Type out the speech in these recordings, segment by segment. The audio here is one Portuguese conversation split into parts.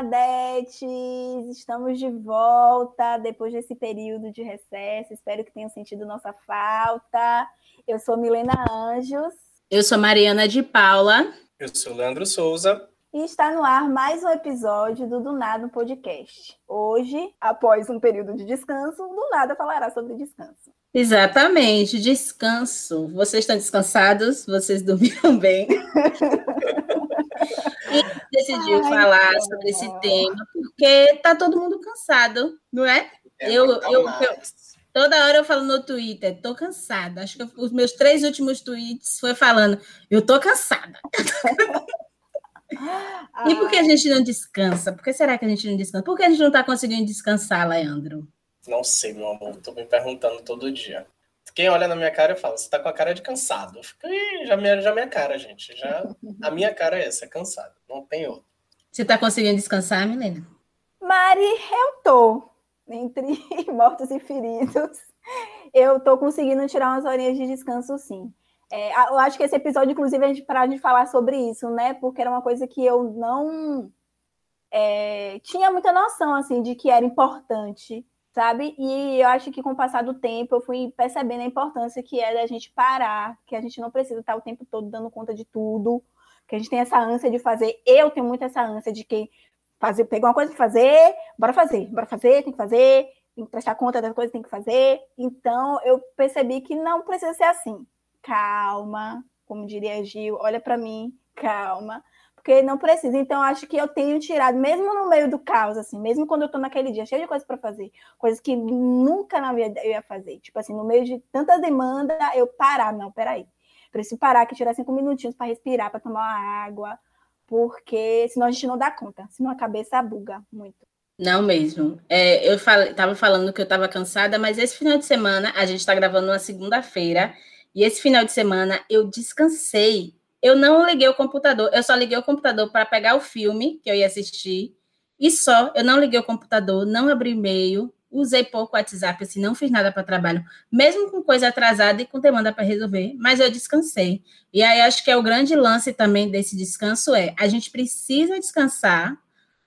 Bernadettes! Estamos de volta depois desse período de recesso. Espero que tenham sentido nossa falta. Eu sou Milena Anjos. Eu sou Mariana de Paula. Eu sou Leandro Souza. E está no ar mais um episódio do Do Nada Podcast. Hoje, após um período de descanso, Do Nada falará sobre descanso. Exatamente, descanso. Vocês estão descansados? Vocês dormiram bem? e decidiu Ai, falar sobre esse tema porque tá todo mundo cansado, não é? é eu, eu, eu, toda hora eu falo no Twitter, tô cansada. Acho que os meus três últimos tweets foi falando, eu tô cansada. e por que a gente não descansa? Por que será que a gente não descansa? Por que a gente não está conseguindo descansar, Leandro? Não sei, meu amor. Tô me perguntando todo dia. Quem olha na minha cara e fala, você tá com a cara de cansado. Eu fico, já minha, já minha cara, gente. Já, a minha cara é essa, é cansado. Não tem outro. Você tá conseguindo descansar, menina? Mari, eu tô. Entre mortos e feridos. Eu tô conseguindo tirar umas horinhas de descanso, sim. É, eu acho que esse episódio, inclusive, a gente parar de falar sobre isso, né? Porque era uma coisa que eu não é, tinha muita noção, assim, de que era importante sabe? E eu acho que com o passar do tempo eu fui percebendo a importância que é da gente parar, que a gente não precisa estar o tempo todo dando conta de tudo, que a gente tem essa ânsia de fazer. Eu tenho muito essa ânsia de que fazer, pegar uma coisa para fazer, bora fazer, bora fazer, tem que fazer, tem que prestar conta das coisas, tem que fazer. Então eu percebi que não precisa ser assim. Calma, como diria Gil, olha para mim, calma porque não precisa. Então, acho que eu tenho tirado, mesmo no meio do caos, assim, mesmo quando eu tô naquele dia cheio de coisas para fazer, coisas que nunca na vida eu ia fazer. Tipo assim, no meio de tanta demanda, eu parar, não, peraí. Preciso parar que tirar cinco minutinhos para respirar, para tomar uma água, porque senão a gente não dá conta, senão a cabeça buga muito. Não mesmo. É, eu estava falando que eu estava cansada, mas esse final de semana, a gente está gravando uma segunda-feira, e esse final de semana eu descansei eu não liguei o computador, eu só liguei o computador para pegar o filme que eu ia assistir, e só, eu não liguei o computador, não abri e-mail, usei pouco WhatsApp, assim, não fiz nada para trabalho, mesmo com coisa atrasada e com demanda para resolver, mas eu descansei. E aí acho que é o grande lance também desse descanso é, a gente precisa descansar,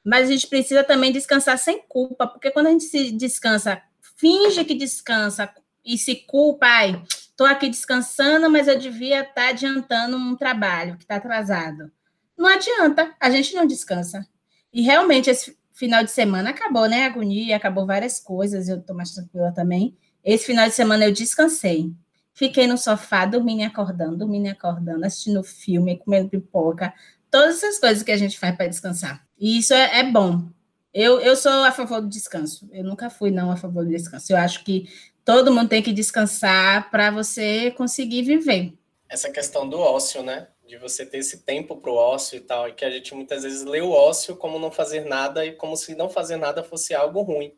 mas a gente precisa também descansar sem culpa, porque quando a gente se descansa, finge que descansa e se culpa, ai, Estou aqui descansando, mas eu devia estar tá adiantando um trabalho que está atrasado. Não adianta, a gente não descansa. E realmente, esse final de semana acabou, né? Agonia, acabou várias coisas, eu estou mais tranquila também. Esse final de semana eu descansei. Fiquei no sofá, dormindo e acordando, dormindo e acordando, assistindo filme, comendo pipoca, todas essas coisas que a gente faz para descansar. E isso é, é bom. Eu, eu sou a favor do descanso. Eu nunca fui, não, a favor do descanso. Eu acho que todo mundo tem que descansar para você conseguir viver. Essa questão do ócio, né? De você ter esse tempo para o ócio e tal, e que a gente muitas vezes lê o ócio como não fazer nada e como se não fazer nada fosse algo ruim.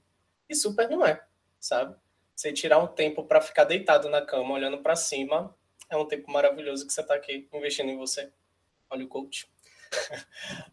E super não é, sabe? Você tirar um tempo para ficar deitado na cama, olhando para cima, é um tempo maravilhoso que você está aqui investindo em você. Olha o coach.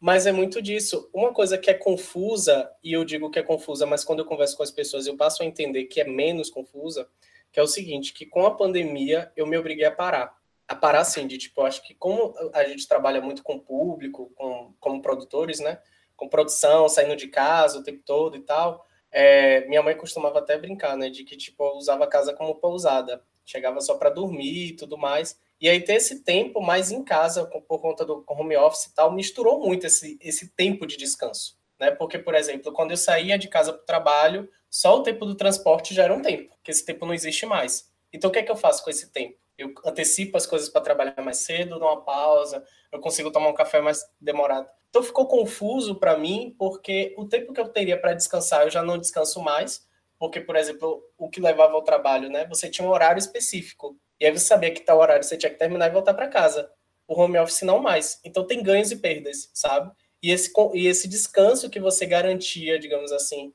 Mas é muito disso. Uma coisa que é confusa, e eu digo que é confusa, mas quando eu converso com as pessoas eu passo a entender que é menos confusa, que é o seguinte, que com a pandemia eu me obriguei a parar. A parar, assim, de tipo, acho que como a gente trabalha muito com público, com, como produtores, né? Com produção, saindo de casa o tempo todo e tal, é, minha mãe costumava até brincar, né? De que, tipo, eu usava a casa como pousada. Chegava só para dormir e tudo mais. E aí ter esse tempo mais em casa, por conta do home office e tal, misturou muito esse, esse tempo de descanso. Né? Porque, por exemplo, quando eu saía de casa para o trabalho, só o tempo do transporte já era um tempo, porque esse tempo não existe mais. Então, o que é que eu faço com esse tempo? Eu antecipo as coisas para trabalhar mais cedo, dou uma pausa, eu consigo tomar um café mais demorado. Então, ficou confuso para mim, porque o tempo que eu teria para descansar, eu já não descanso mais, porque, por exemplo, o que levava ao trabalho, né? Você tinha um horário específico. E aí você sabia que tal horário você tinha que terminar e voltar para casa. O home office não mais. Então tem ganhos e perdas, sabe? E esse, e esse descanso que você garantia, digamos assim,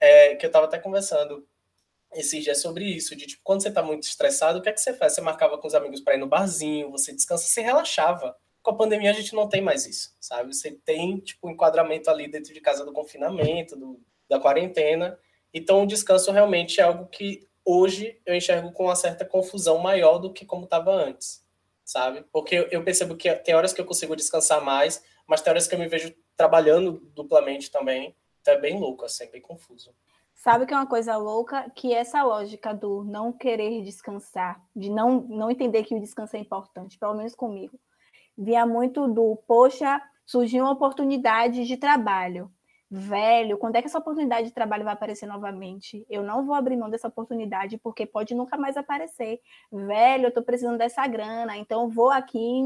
é, que eu estava até conversando esses dias sobre isso, de tipo, quando você está muito estressado, o que é que você faz? Você marcava com os amigos para ir no barzinho, você descansa, você relaxava. Com a pandemia a gente não tem mais isso, sabe? Você tem, tipo, um enquadramento ali dentro de casa do confinamento, do, da quarentena. Então o descanso realmente é algo que hoje eu enxergo com uma certa confusão maior do que como estava antes, sabe? Porque eu percebo que tem horas que eu consigo descansar mais, mas tem horas que eu me vejo trabalhando duplamente também. Então é bem louco, assim, é bem confuso. Sabe que é uma coisa louca? Que essa lógica do não querer descansar, de não, não entender que o descanso é importante, pelo menos comigo, via muito do, poxa, surgiu uma oportunidade de trabalho. Velho, quando é que essa oportunidade de trabalho vai aparecer novamente? Eu não vou abrir mão dessa oportunidade porque pode nunca mais aparecer. Velho, eu estou precisando dessa grana, então vou aqui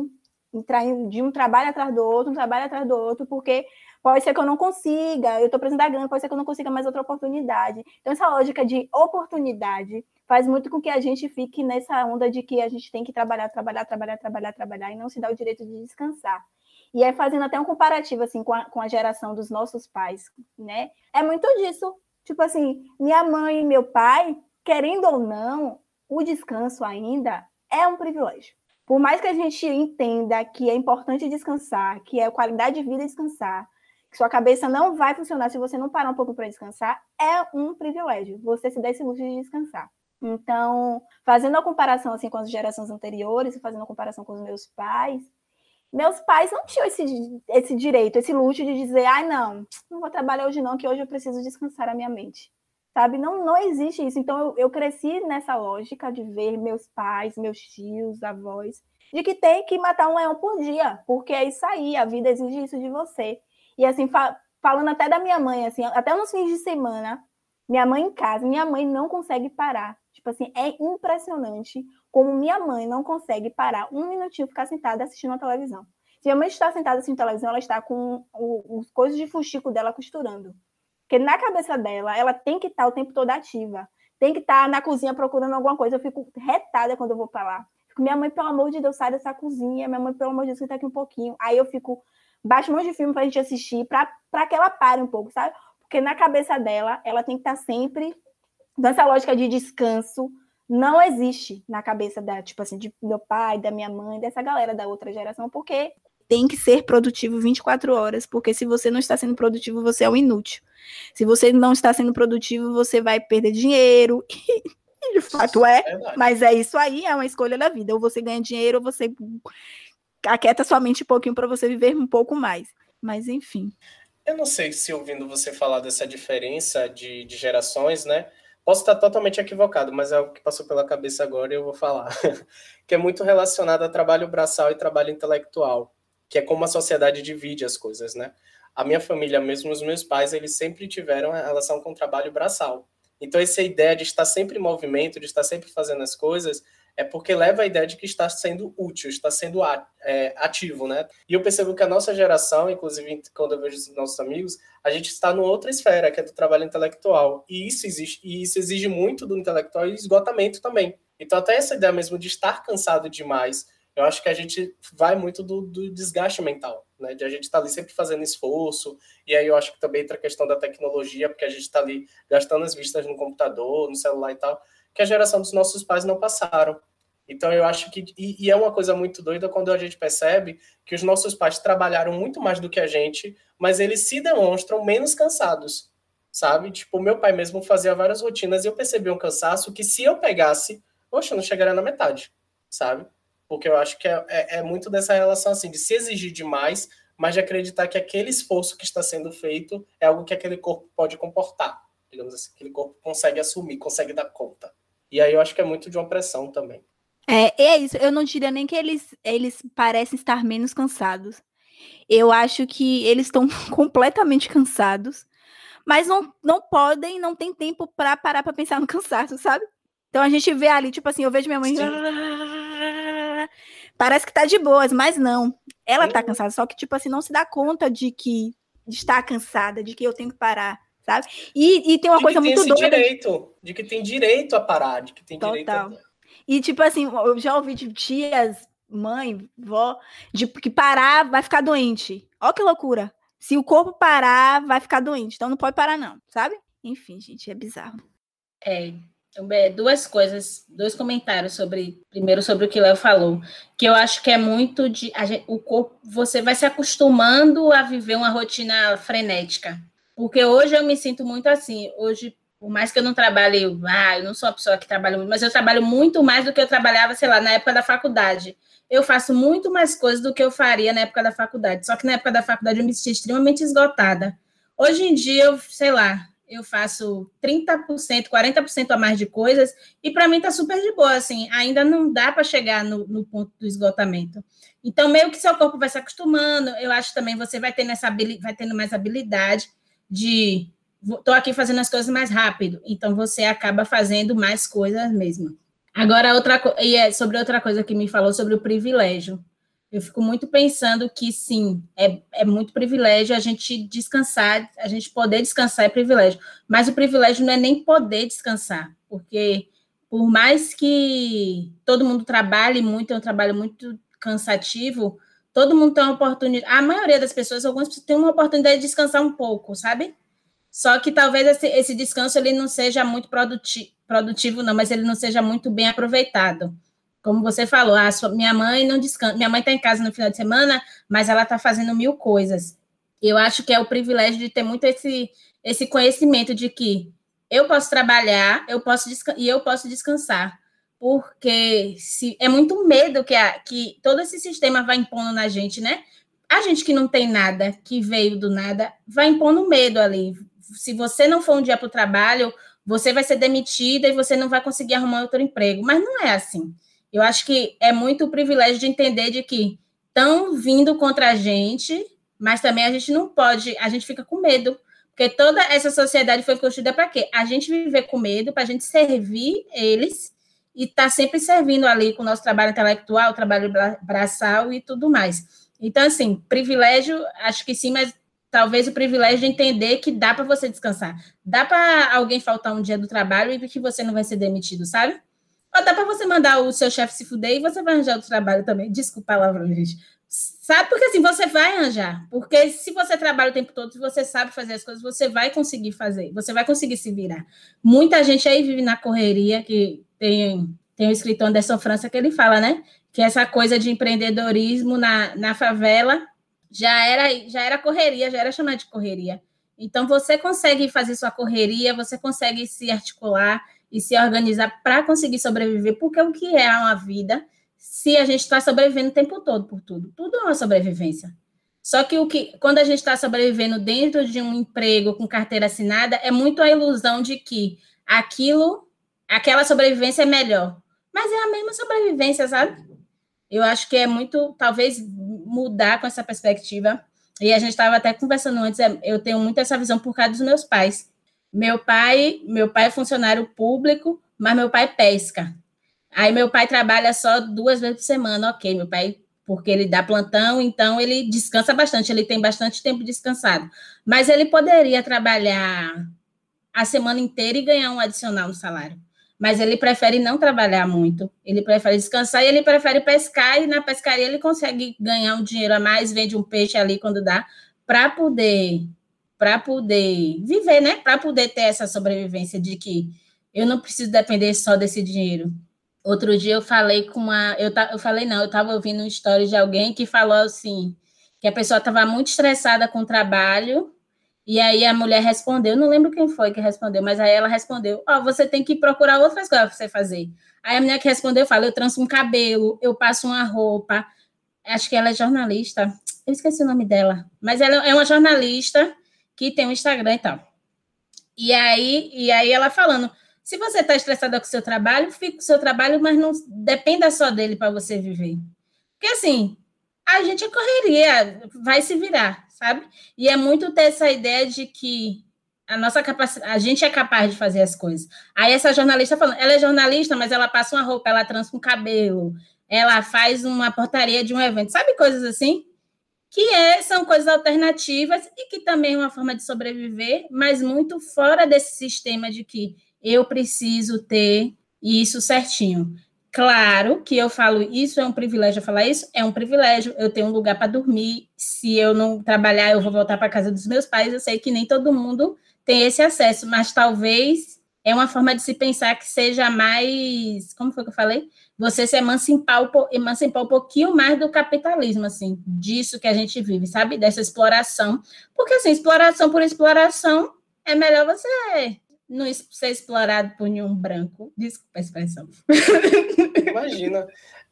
entrar de um trabalho atrás do outro, um trabalho atrás do outro, porque pode ser que eu não consiga, eu estou precisando da grana, pode ser que eu não consiga mais outra oportunidade. Então, essa lógica de oportunidade faz muito com que a gente fique nessa onda de que a gente tem que trabalhar, trabalhar, trabalhar, trabalhar, trabalhar e não se dá o direito de descansar. E é fazendo até um comparativo assim com a, com a geração dos nossos pais, né? É muito disso. Tipo assim, minha mãe e meu pai, querendo ou não, o descanso ainda é um privilégio. Por mais que a gente entenda que é importante descansar, que é qualidade de vida descansar, que sua cabeça não vai funcionar se você não parar um pouco para descansar, é um privilégio. Você se dá esse luxo de descansar. Então, fazendo a comparação assim com as gerações anteriores, fazendo a comparação com os meus pais, meus pais não tinham esse, esse direito, esse luxo de dizer, ai, ah, não, não vou trabalhar hoje não, que hoje eu preciso descansar a minha mente. Sabe? Não, não existe isso. Então, eu, eu cresci nessa lógica de ver meus pais, meus tios, avós, de que tem que matar um leão por dia, porque é isso aí, a vida exige isso de você. E assim, fa falando até da minha mãe, assim, até nos fins de semana, minha mãe em casa, minha mãe não consegue parar. Tipo assim, é impressionante como minha mãe não consegue parar um minutinho ficar sentada assistindo a televisão. Se minha mãe está sentada assistindo televisão, ela está com os coisas de fuxico dela costurando. Porque na cabeça dela, ela tem que estar o tempo todo ativa. Tem que estar na cozinha procurando alguma coisa. Eu fico retada quando eu vou para lá. Fico, minha mãe, pelo amor de Deus, sai dessa cozinha. Minha mãe, pelo amor de Deus, fica aqui um pouquinho. Aí eu fico, baixo um monte de filme para a gente assistir, para que ela pare um pouco, sabe? Porque na cabeça dela, ela tem que estar sempre nessa lógica de descanso, não existe na cabeça da, tipo assim, de meu pai, da minha mãe, dessa galera da outra geração, porque tem que ser produtivo 24 horas, porque se você não está sendo produtivo, você é um inútil. Se você não está sendo produtivo, você vai perder dinheiro. E, de fato é, é mas é isso aí, é uma escolha da vida. Ou você ganha dinheiro, ou você aquieta sua mente um pouquinho para você viver um pouco mais. Mas enfim. Eu não sei se ouvindo você falar dessa diferença de, de gerações, né? Posso estar totalmente equivocado, mas é o que passou pela cabeça agora e eu vou falar. que é muito relacionado a trabalho braçal e trabalho intelectual, que é como a sociedade divide as coisas, né? A minha família, mesmo os meus pais, eles sempre tiveram relação com o trabalho braçal. Então, essa ideia de estar sempre em movimento, de estar sempre fazendo as coisas, é porque leva a ideia de que está sendo útil, está sendo é, ativo, né? E eu percebo que a nossa geração, inclusive quando eu vejo os nossos amigos, a gente está numa outra esfera, que é do trabalho intelectual. E isso existe, e isso exige muito do intelectual e esgotamento também. Então, até essa ideia mesmo de estar cansado demais, eu acho que a gente vai muito do, do desgaste mental, né? De a gente estar tá ali sempre fazendo esforço, e aí eu acho que também entra a questão da tecnologia, porque a gente está ali gastando as vistas no computador, no celular e tal, que a geração dos nossos pais não passaram. Então eu acho que e, e, é uma coisa muito doida quando a gente percebe que os nossos pais trabalharam muito mais do que a gente, mas eles se demonstram menos cansados, sabe? Tipo, meu pai mesmo fazia várias rotinas e eu percebi um cansaço que se eu pegasse, poxa, não chegaria na metade, sabe? Porque eu acho que é, é, é muito dessa relação assim de se exigir demais, mas de acreditar que aquele esforço que está sendo feito é algo que aquele corpo pode comportar, digamos assim, aquele corpo consegue assumir, consegue dar conta. E aí eu acho que é muito de uma pressão também. É, é isso. Eu não diria nem que eles, eles parecem estar menos cansados. Eu acho que eles estão completamente cansados, mas não, não podem, não tem tempo para parar para pensar no cansaço, sabe? Então a gente vê ali, tipo assim, eu vejo minha mãe. Sim. Parece que tá de boas, mas não. Ela tá cansada, só que, tipo assim, não se dá conta de que de estar cansada, de que eu tenho que parar, sabe? E, e tem uma de coisa muito doida. Direito, de que tem direito a parar, de que tem Total. direito a e, tipo assim, eu já ouvi de tias, mãe, vó, de que parar vai ficar doente. Ó que loucura. Se o corpo parar, vai ficar doente. Então não pode parar, não, sabe? Enfim, gente, é bizarro. É, duas coisas, dois comentários sobre, primeiro sobre o que Léo falou, que eu acho que é muito de, gente, o corpo, você vai se acostumando a viver uma rotina frenética, porque hoje eu me sinto muito assim, hoje Por mais que eu não trabalhe, ah, eu não sou uma pessoa que trabalha muito, mas eu trabalho muito mais do que eu trabalhava, sei lá, na época da faculdade. Eu faço muito mais coisas do que eu faria na época da faculdade. Só que na época da faculdade eu me sentia extremamente esgotada. Hoje em dia, eu, sei lá, eu faço 30%, 40% a mais de coisas, e para mim está super de boa, assim, ainda não dá para chegar no, no, ponto do esgotamento. Então, meio que seu corpo vai se acostumando, eu acho também você vai tendo, essa, vai tendo mais habilidade de estou aqui fazendo as coisas mais rápido, então você acaba fazendo mais coisas mesmo. Agora, outra e é sobre outra coisa que me falou sobre o privilégio. Eu fico muito pensando que sim, é, é muito privilégio a gente descansar, a gente poder descansar é privilégio, mas o privilégio não é nem poder descansar, porque por mais que todo mundo trabalhe muito, é um trabalho muito cansativo, todo mundo tem uma oportunidade, a maioria das pessoas, algumas pessoas têm uma oportunidade de descansar um pouco, sabe? Só que talvez esse, esse descanso ele não seja muito produti produtivo, não, mas ele não seja muito bem aproveitado. Como você falou, a sua, minha mãe não descansa, minha mãe está em casa no final de semana, mas ela está fazendo mil coisas. Eu acho que é o privilégio de ter muito esse, esse conhecimento de que eu posso trabalhar, eu posso e eu posso descansar, porque se é muito medo que, a, que todo esse sistema vai impondo na gente, né? A gente que não tem nada, que veio do nada, vai impondo medo ali, se você não for um dia para o trabalho, você vai ser demitida e você não vai conseguir arrumar outro emprego. Mas não é assim. Eu acho que é muito o privilégio de entender de que estão vindo contra a gente, mas também a gente não pode, a gente fica com medo. Porque toda essa sociedade foi construída para quê? A gente viver com medo, para a gente servir eles e estar tá sempre servindo ali com o nosso trabalho intelectual, trabalho braçal e tudo mais. Então, assim, privilégio, acho que sim, mas talvez o privilégio de entender que dá para você descansar. Dá para alguém faltar um dia do trabalho e que você não vai ser demitido, sabe? Ou dá para você mandar o seu chefe se fuder e você vai arranjar o trabalho também. Desculpa a palavra, gente. Sabe? Porque assim, você vai arranjar. Porque se você trabalha o tempo todo, se você sabe fazer as coisas, você vai conseguir fazer. Você vai conseguir se virar. Muita gente aí vive na correria, que tem, tem um escritor Anderson França que ele fala, né? Que essa coisa de empreendedorismo na, na favela já era, já era correria, já era chamada de correria. Então, você consegue fazer sua correria, você consegue se articular e se organizar para conseguir sobreviver, porque o que é uma vida se a gente está sobrevivendo o tempo todo por tudo? Tudo é uma sobrevivência. Só que o que, quando a gente está sobrevivendo dentro de um emprego com carteira assinada, é muito a ilusão de que aquilo, aquela sobrevivência é melhor. Mas é a mesma sobrevivência, sabe? Eu acho que é muito, talvez, mudar com essa perspectiva. E a gente estava até conversando antes, é, eu tenho muito essa visão por causa dos meus pais. Meu pai, meu pai é funcionário público, mas meu pai pesca. Aí meu pai trabalha só duas vezes por semana, ok. Meu pai, porque ele dá plantão, então ele descansa bastante, ele tem bastante tempo descansado. Mas ele poderia trabalhar a semana inteira e ganhar um adicional no salário mas ele prefere não trabalhar muito, ele prefere descansar e ele prefere pescar, e na pescaria ele consegue ganhar um dinheiro a mais, vende um peixe ali quando dá, para poder para poder viver, né? Para poder ter essa sobrevivência de que eu não preciso depender só desse dinheiro. Outro dia eu falei com uma. Eu, eu falei, não, eu estava ouvindo uma história de alguém que falou assim: que a pessoa estava muito estressada com o trabalho e aí a mulher respondeu, não lembro quem foi que respondeu, mas aí ela respondeu: Ó, oh, você tem que procurar outras coisas para você fazer. Aí a mulher que respondeu fala: Eu tranço um cabelo, eu passo uma roupa. Acho que ela é jornalista. Eu esqueci o nome dela, mas ela é uma jornalista que tem um Instagram e tal. E aí, e aí ela falando: se você está estressada com o seu trabalho, fique com o seu trabalho, mas não dependa só dele para você viver. Porque assim, a gente é correria, vai se virar sabe? E é muito ter essa ideia de que a nossa capacidade, a gente é capaz de fazer as coisas. Aí essa jornalista falando, ela é jornalista, mas ela passa uma roupa, ela trança um cabelo, ela faz uma portaria de um evento, sabe coisas assim? Que é, são coisas alternativas e que também é uma forma de sobreviver, mas muito fora desse sistema de que eu preciso ter isso certinho. Claro que eu falo isso é um privilégio, eu falar isso é um privilégio. Eu tenho um lugar para dormir. Se eu não trabalhar, eu vou voltar para casa dos meus pais. Eu sei que nem todo mundo tem esse acesso, mas talvez é uma forma de se pensar que seja mais, como foi que eu falei? Você se emancipar, emancipar um pouquinho mais do capitalismo, assim, disso que a gente vive, sabe? Dessa exploração. Porque, assim, exploração por exploração é melhor você não ser explorado por nenhum branco. Desculpa a expressão. Imagina.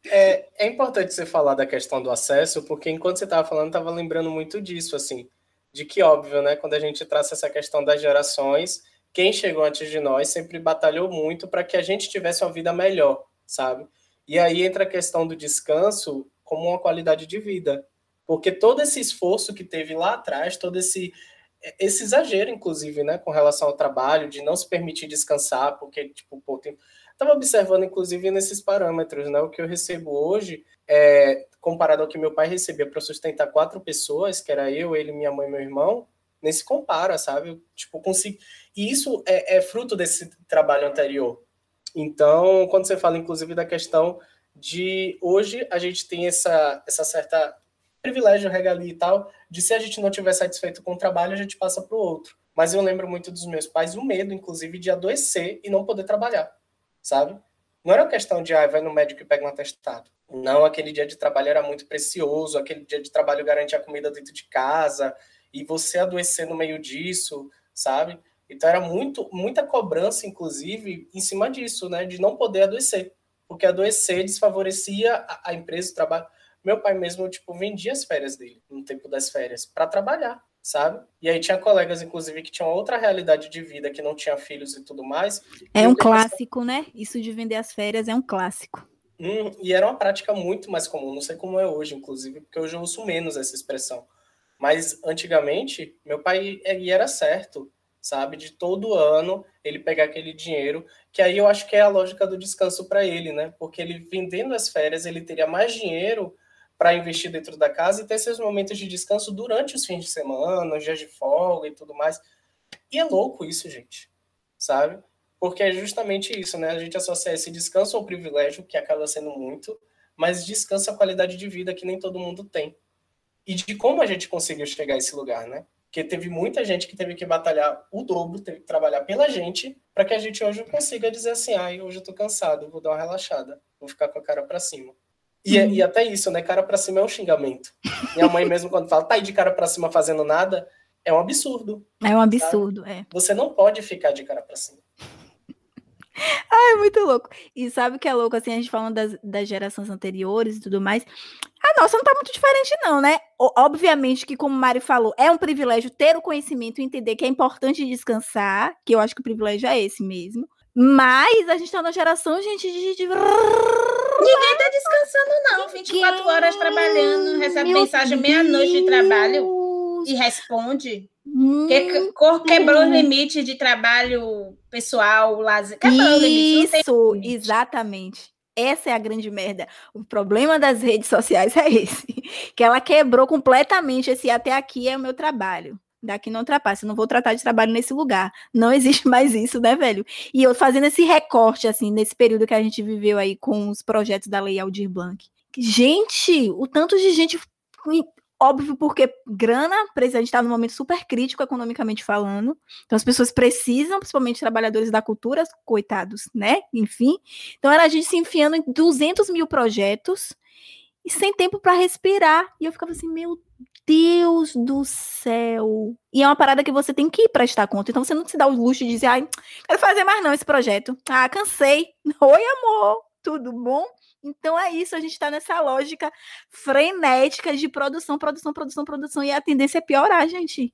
É, é importante você falar da questão do acesso, porque enquanto você estava falando, estava lembrando muito disso, assim, de que óbvio, né? Quando a gente traça essa questão das gerações, quem chegou antes de nós sempre batalhou muito para que a gente tivesse uma vida melhor, sabe? E aí entra a questão do descanso como uma qualidade de vida, porque todo esse esforço que teve lá atrás, todo esse esse exagero, inclusive, né, com relação ao trabalho, de não se permitir descansar, porque, tipo, pô, tem... Estava observando, inclusive, nesses parâmetros, né, o que eu recebo hoje, é, comparado ao que meu pai recebia para sustentar quatro pessoas, que era eu, ele, minha mãe e meu irmão, nem se compara, sabe? Tipo, consigo... E isso é, é fruto desse trabalho anterior. Então, quando você fala, inclusive, da questão de hoje a gente tem essa, essa certa privilégio, regalia e tal, de se a gente não tiver satisfeito com o trabalho, a gente passa para o outro. Mas eu lembro muito dos meus pais o medo, inclusive, de adoecer e não poder trabalhar, sabe? Não era questão de, ah, vai no médico e pega um atestado. Não, aquele dia de trabalho era muito precioso, aquele dia de trabalho garantia comida dentro de casa, e você adoecer no meio disso, sabe? Então era muito, muita cobrança, inclusive, em cima disso, né? De não poder adoecer. Porque adoecer desfavorecia a, a empresa, o trabalho. Meu pai mesmo, tipo, vendia as férias dele, no tempo das férias, para trabalhar, sabe? E aí tinha colegas, inclusive, que tinham outra realidade de vida, que não tinha filhos e tudo mais. É um clássico, né? Isso de vender as férias é um clássico. Hum, e era uma prática muito mais comum, não sei como é hoje, inclusive, porque hoje eu uso menos essa expressão. Mas antigamente, meu pai era certo, sabe? De todo ano ele pegar aquele dinheiro, que aí eu acho que é a lógica do descanso para ele, né? Porque ele vendendo as férias, ele teria mais dinheiro para investir dentro da casa e ter esses momentos de descanso durante os fins de semana, os dias de folga e tudo mais. E é louco isso, gente, sabe? Porque é justamente isso, né? A gente associa esse descanso ao privilégio, que acaba sendo muito, mas descanso à qualidade de vida que nem todo mundo tem. E de como a gente conseguiu chegar a esse lugar, né? Porque teve muita gente que teve que batalhar o dobro, teve que trabalhar pela gente, para que a gente hoje consiga dizer assim: ai, hoje eu tô cansado, vou dar uma relaxada, vou ficar com a cara para cima. E, uhum. e até isso, né? Cara para cima é um xingamento. Minha mãe mesmo, quando fala, tá aí de cara para cima fazendo nada, é um absurdo. É um absurdo, sabe? é. Você não pode ficar de cara para cima. Ai, muito louco. E sabe o que é louco, assim, a gente falando das, das gerações anteriores e tudo mais. A nossa não tá muito diferente, não, né? Obviamente que, como o Mari falou, é um privilégio ter o conhecimento e entender que é importante descansar, que eu acho que o privilégio é esse mesmo. Mas a gente tá na geração, gente, de. de... Ninguém tá descansando, não. 24 Ninguém... horas trabalhando, recebe Meu mensagem meia-noite de trabalho e responde. Que, quebrou o limite de trabalho pessoal, lazer. Quebrou Isso, o limite, exatamente. Essa é a grande merda. O problema das redes sociais é esse. Que ela quebrou completamente esse até aqui é o meu trabalho. Daqui não ultrapassa, não vou tratar de trabalho nesse lugar. Não existe mais isso, né, velho? E eu fazendo esse recorte, assim, nesse período que a gente viveu aí com os projetos da Lei Aldir Blanc. Gente, o tanto de gente. Óbvio, porque grana, a gente está num momento super crítico economicamente falando. Então, as pessoas precisam, principalmente trabalhadores da cultura, coitados, né? Enfim. Então, era a gente se enfiando em 200 mil projetos e sem tempo para respirar. E eu ficava assim, meu Deus do céu. E é uma parada que você tem que prestar conta. Então você não se dá o luxo de dizer, ai, quero fazer mais não esse projeto. Ah, cansei. Oi, amor. Tudo bom? Então é isso, a gente está nessa lógica frenética de produção, produção, produção, produção, e a tendência é piorar, gente.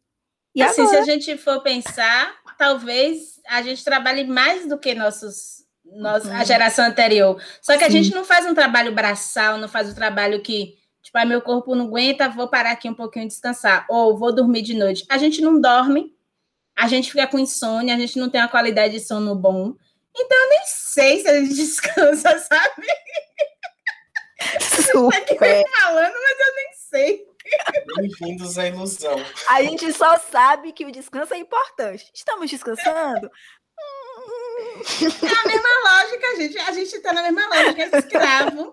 E assim, agora? se a gente for pensar, talvez a gente trabalhe mais do que nossos, nossa, uhum. a geração anterior. Só que Sim. a gente não faz um trabalho braçal, não faz o um trabalho que Tipo, ah, meu corpo não aguenta, vou parar aqui um pouquinho e descansar. Ou vou dormir de noite. A gente não dorme, a gente fica com insônia, a gente não tem uma qualidade de sono bom. Então, eu nem sei se a gente descansa, sabe? Super. Aqui falando, mas eu nem sei. Bem-vindos à ilusão. A gente só sabe que o descanso é importante. Estamos descansando? É a mesma lógica, gente. A gente tá na mesma lógica, é escravo.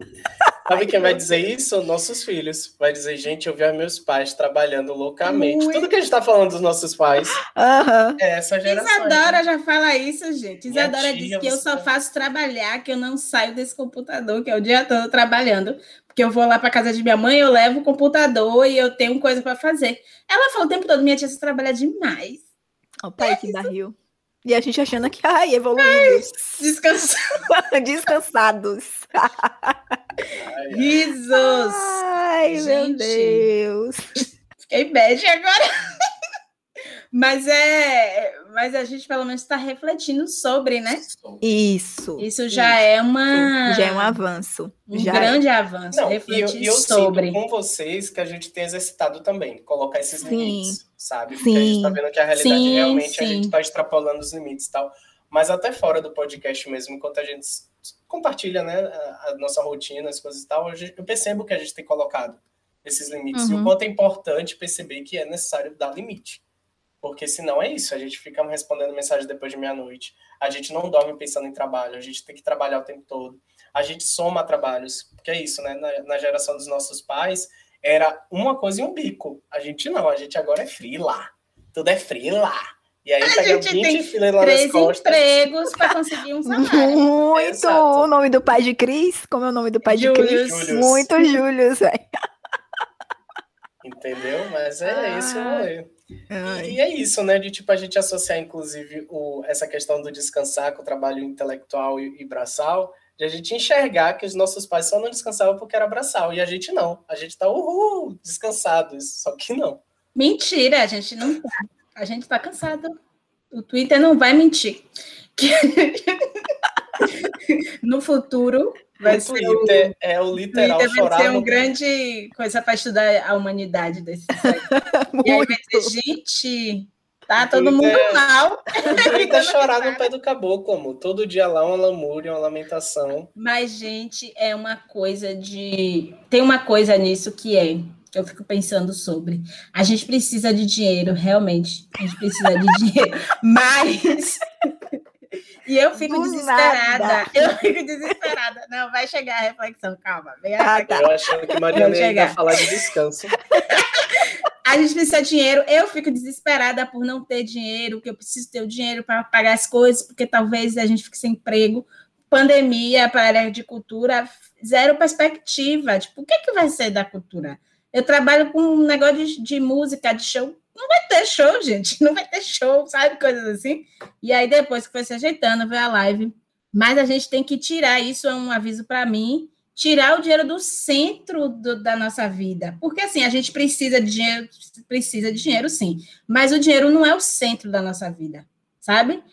Sabe quem vai dizer isso? Nossos filhos. Vai dizer, gente, eu vi meus pais trabalhando loucamente. Muito. Tudo que a gente tá falando dos nossos pais uhum. é essa geração. Isadora né? já fala isso, gente. Isadora diz que eu só faço trabalhar, que eu não saio desse computador, que é o dia todo trabalhando. Porque eu vou lá para casa de minha mãe, eu levo o computador e eu tenho coisa para fazer. Ela fala o tempo todo, minha tia, você trabalha demais. O pai é que dá rio. E a gente achando que, ai, evoluídos. Descansados. Descansados. Risos. Ai, Gente. meu Deus. Fiquei bad agora. Mas é, mas a gente pelo menos está refletindo sobre, né? Isso. Isso já é uma Já é um avanço. um já é. grande avanço. Não, e eu, refletir e eu sobre. sinto com vocês que a gente tem exercitado também, colocar esses Sim. limites, sabe? Porque a gente Sim. tá vendo que a realidade Sim, realmente a sim. gente tá extrapolando os limites e tal. Mas até fora do podcast mesmo, enquanto a gente compartilha, né, a, a nossa rotina, as coisas e tal, a eu percebo que a gente tem colocado esses limites. E Uhum. o quanto é importante perceber que é necessário dar limite. Porque senão é isso, a gente fica respondendo mensagem depois de meia-noite, a gente não dorme pensando em trabalho, a gente tem que trabalhar o tempo todo, a gente soma trabalhos, porque é isso, né? Na, na geração dos nossos pais, era uma coisa e um bico. A gente não, a gente agora é frila. Tudo é frila. E aí pega gente 20 tem filas lá nas Três costas. empregos para conseguir um salário. Muito. Exato. O nome do pai de Cris? Como é o nome do pai de Július. Cris? Július. Muito Július, velho. Entendeu? Mas é Ah. esse o rolê. Ai. E, e é isso, né? De tipo a gente associar, inclusive, o, essa questão do descansar com o trabalho intelectual e, e braçal, de a gente enxergar que os nossos pais só não descansavam porque era braçal. E a gente não. A gente tá, uhul, descansados. Só que não. Mentira, a gente não tá. A gente tá cansado. O Twitter não vai mentir. Que- no futuro vai o ser o Twitter é o literal Twitter vai chorar ser um no- grande coisa para estudar a humanidade desse site. E aí vai dizer, gente, tá todo mundo Twitter- mal. Twitter é chorar no pé do caboclo, amor. Todo dia lá uma lamúria, uma lamentação. Mas, gente, é uma coisa de. Tem uma coisa nisso que é. que Eu fico pensando sobre. A gente precisa de dinheiro, realmente. A gente precisa de dinheiro. Mas. E eu fico Do desesperada. nada. Eu fico desesperada. Não, vai chegar a reflexão, calma. Vem Ah, tá. Eu achando que Mariana ia falar de descanso. a gente precisa de dinheiro. Eu fico desesperada por não ter dinheiro, que eu preciso ter o dinheiro para pagar as coisas, porque talvez a gente fique sem emprego. Pandemia para a área de cultura, zero perspectiva. Tipo, o que, que vai ser da cultura? Eu trabalho com um negócio de, de música, de show. Não vai ter show, gente. Não vai ter show, sabe? Coisas assim. E aí, depois que foi se ajeitando, veio a live. Mas a gente tem que tirar, isso é um aviso para mim, tirar o dinheiro do centro do- da nossa vida. Porque assim, a gente precisa de dinheiro, precisa de dinheiro, sim. Mas o dinheiro não é o centro da nossa vida, sabe?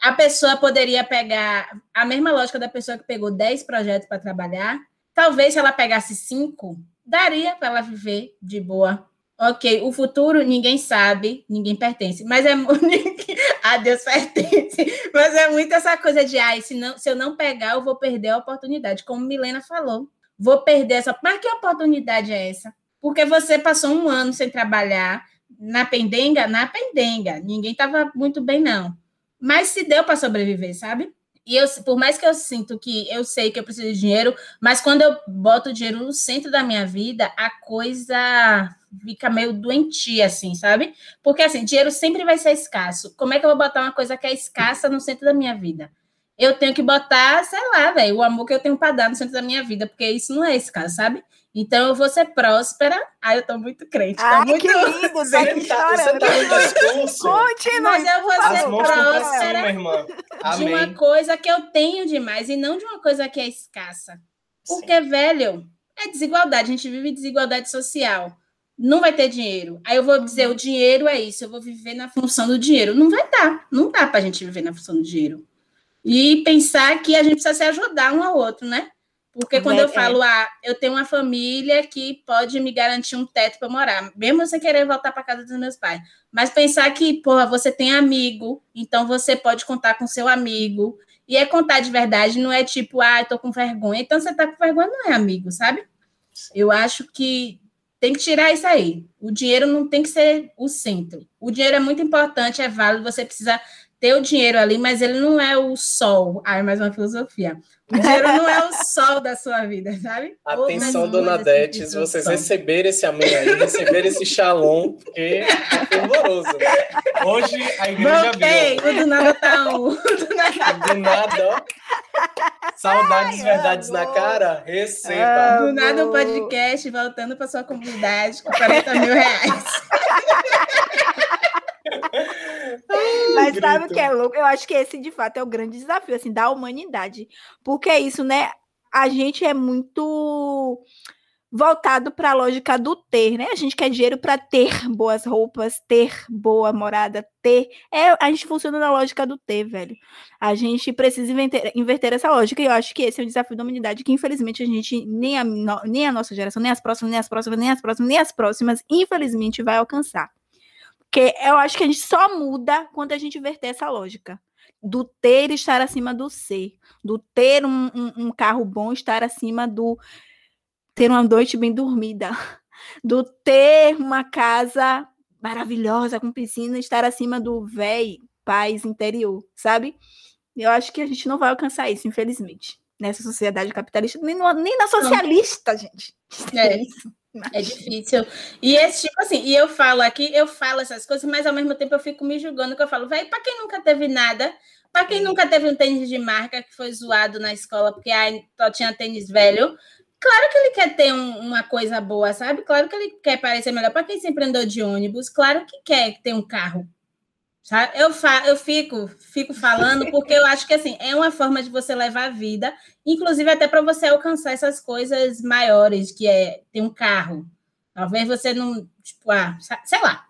A pessoa poderia pegar a mesma lógica da pessoa que pegou 10 projetos para trabalhar. Talvez se ela pegasse cinco, daria para ela viver de boa. Ok, o futuro ninguém sabe, ninguém pertence, mas é a Deus pertence. Mas é muito essa coisa de, ai, se, não, se eu não pegar, eu vou perder a oportunidade. Como Milena falou, vou perder essa. Mas que oportunidade é essa? Porque você passou um ano sem trabalhar na pendenga, na pendenga. Ninguém estava muito bem, não. Mas se deu para sobreviver, sabe? E eu, por mais que eu sinto que eu sei que eu preciso de dinheiro, mas quando eu boto o dinheiro no centro da minha vida, a coisa fica meio doentia, assim, sabe? Porque, assim, dinheiro sempre vai ser escasso. Como é que eu vou botar uma coisa que é escassa no centro da minha vida? Eu tenho que botar, sei lá, velho, o amor que eu tenho para dar no centro da minha vida, porque isso não é escasso, sabe? Então eu vou ser próspera. Ai, eu tô muito crente. Tô Ai, muito... que lindo, tá Você aqui tá, você chorando. tá no discurso. Continue. Mas eu vou As ser pra cima, próspera irmã. de uma coisa que eu tenho demais e não de uma coisa que é escassa. Porque, velho, é desigualdade. A gente vive desigualdade social. Não vai ter dinheiro. Aí eu vou dizer, o dinheiro é isso, eu vou viver na função do dinheiro. Não vai dar. Não dá para a gente viver na função do dinheiro. E pensar que a gente precisa se ajudar um ao outro, né? Porque quando É, eu falo, ah, eu tenho uma família que pode me garantir um teto para morar, mesmo você querer voltar para casa dos meus pais. Mas pensar que, porra, você tem amigo, então você pode contar com seu amigo. E é contar de verdade, não é tipo, ah, eu tô com vergonha. Então você tá com vergonha, não é amigo, sabe? Eu acho que tem que tirar isso aí. O dinheiro não tem que ser o centro. O dinheiro é muito importante, é válido, você precisa ter o dinheiro ali, mas ele não é o sol. Ah, é mais uma filosofia. O dinheiro não é o sol da sua vida, sabe? Atenção, dona coisas Dete, que se vocês receberem esse amém aí, receberem esse shalom, porque é fervoroso. Hoje a igreja Voltei, viu. o do nada tá um. Do nada, Do nada, ó. Saudades, Ai, verdades na amor. cara, receba. do nada o Amor. podcast voltando para sua comunidade com 40 mil reais. Mas Mas sabe o que é louco? Eu acho que esse, de fato, é o grande desafio, assim, da humanidade. Porque é isso, né? A gente é muito voltado para a lógica do ter, né? A gente quer dinheiro para ter boas roupas, ter boa morada, ter. É, a gente funciona na lógica do ter, velho. A gente precisa inverter, inverter essa lógica e eu acho que esse é o desafio da humanidade que infelizmente a gente nem a, nem a nossa geração, nem as próximas, nem as próximas, nem as próximas, nem as próximas, infelizmente vai alcançar. Porque eu acho que a gente só muda quando a gente inverter essa lógica do ter estar acima do ser, do ter um, um, um carro bom estar acima do ter uma noite bem dormida, do ter uma casa maravilhosa com piscina, estar acima do véi, paz interior, sabe? Eu acho que a gente não vai alcançar isso, infelizmente, nessa sociedade capitalista, nem, no, nem na socialista, não. gente. É. isso. É difícil. E esse tipo assim, e eu falo aqui, eu falo essas coisas, mas ao mesmo tempo eu fico me julgando, que eu falo, velho, para quem nunca teve nada, para quem nunca teve um tênis de marca que foi zoado na escola porque ai, só tinha tênis velho, Claro que ele quer ter um, uma coisa boa, sabe? Claro que ele quer parecer melhor. Para quem sempre andou de ônibus, claro que quer ter um carro. Sabe? Eu, fa eu fico, fico falando porque eu acho que assim é uma forma de você levar a vida, inclusive até para você alcançar essas coisas maiores, que é ter um carro. Talvez você não, tipo, ah, sei lá.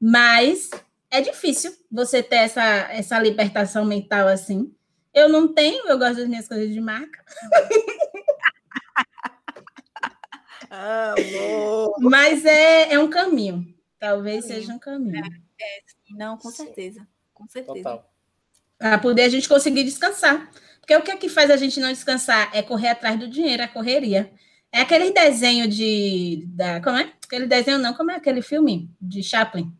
Mas é difícil você ter essa, essa libertação mental assim. Eu não tenho, eu gosto das minhas coisas de marca. Amor. Mas é, é um caminho. Talvez seja um caminho. É, é, não, com certeza. Com certeza. Total. Para poder a gente conseguir descansar. Porque o que é que faz a gente não descansar? É correr atrás do dinheiro, a correria. É aquele desenho de. Da, como é? Aquele desenho não, como é aquele filme de Chaplin?